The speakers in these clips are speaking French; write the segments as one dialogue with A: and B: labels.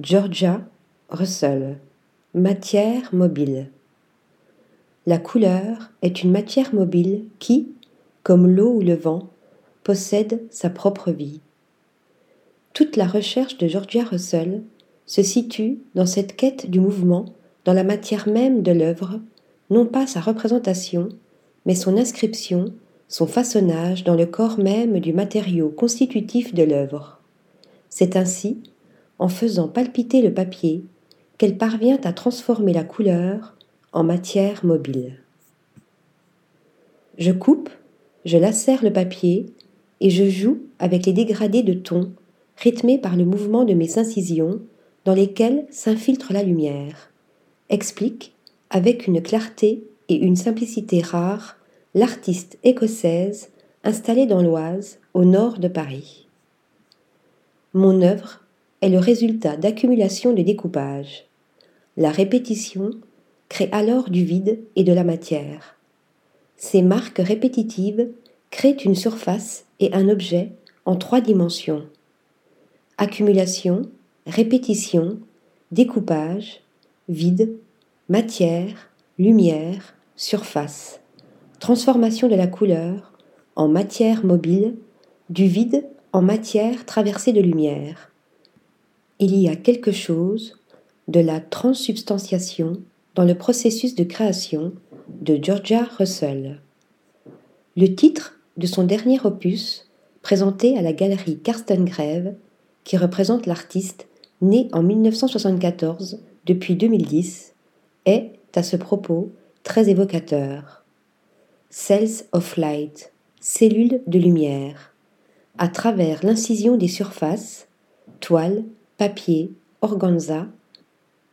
A: Georgia Russell Matière mobile La couleur est une matière mobile qui, comme l'eau ou le vent, possède sa propre vie. Toute la recherche de Georgia Russell se situe dans cette quête du mouvement dans la matière même de l'œuvre, non pas sa représentation, mais son inscription, son façonnage dans le corps même du matériau constitutif de l'œuvre. C'est ainsi, en faisant palpiter le papier, qu'elle parvient à transformer la couleur en matière mobile. Je coupe, je lacère le papier et je joue avec les dégradés de ton rythmés par le mouvement de mes incisions dans lesquelles s'infiltre la lumière, explique, avec une clarté et une simplicité rares, l'artiste écossaise installée dans l'Oise, au nord de Paris. Mon œuvre est le résultat d'accumulation de découpage. La répétition crée alors du vide et de la matière. Ces marques répétitives créent une surface et un objet en trois dimensions. Accumulation, répétition, découpage, vide, matière, lumière, surface transformation de la couleur en matière mobile, du vide en matière traversée de lumière. Il y a quelque chose de la transsubstantiation dans le processus de création de Georgia Russell. Le titre de son dernier opus, présenté à la galerie Karsten Greve, qui représente l'artiste né en 1974 depuis 2010, est, à ce propos, très évocateur. Cells of Light, cellules de lumière, à travers l'incision des surfaces, toile, papier, organza,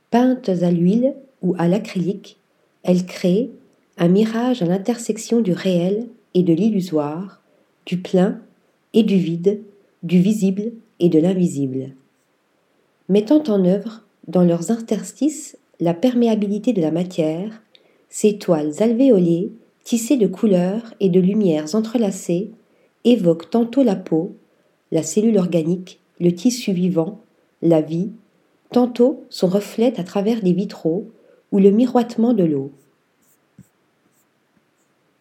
A: peintes à l'huile ou à l'acrylique, elles créent un mirage à l'intersection du réel et de l'illusoire, du plein et du vide, du visible et de l'invisible. Mettant en œuvre, dans leurs interstices, la perméabilité de la matière, ces toiles alvéolées tissés de couleurs et de lumières entrelacées, évoquent tantôt la peau, la cellule organique, le tissu vivant, la vie, tantôt son reflet à travers des vitraux ou le miroitement de l'eau.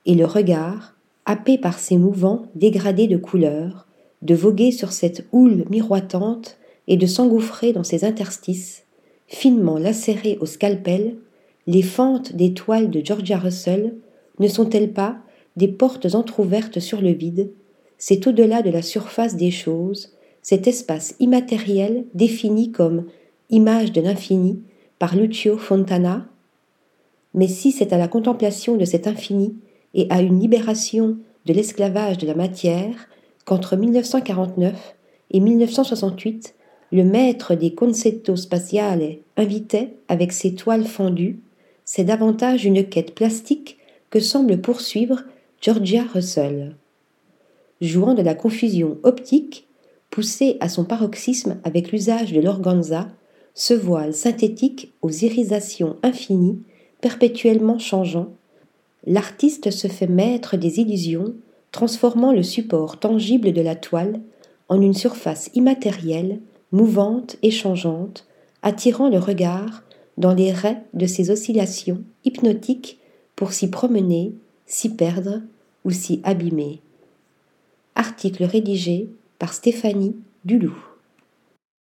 A: Et le regard, happé par ces mouvants dégradés de couleurs, de voguer sur cette houle miroitante et de s'engouffrer dans ces interstices, finement lacérés au scalpel, les fentes des toiles de Georgia Russell ne sont-elles pas des portes entr'ouvertes sur le vide? C'est au-delà de la surface des choses, cet espace immatériel défini comme image de l'infini par Lucio Fontana Mais si c'est à la contemplation de cet infini et à une libération de l'esclavage de la matière qu'entre 1949 et 1968, le maître des concetto spatiale invitait avec ses toiles fendues, c'est davantage une quête plastique que semble poursuivre Georgia Russell. Jouant de la confusion optique, poussée à son paroxysme avec l'usage de l'organza, ce voile synthétique aux irisations infinies, perpétuellement changeant, l'artiste se fait maître des illusions, transformant le support tangible de la toile en une surface immatérielle, mouvante et changeante, attirant le regard dans les raies de ses oscillations hypnotiques pour s'y promener, s'y perdre ou s'y abîmer. Article rédigé par Stéphanie Dulou.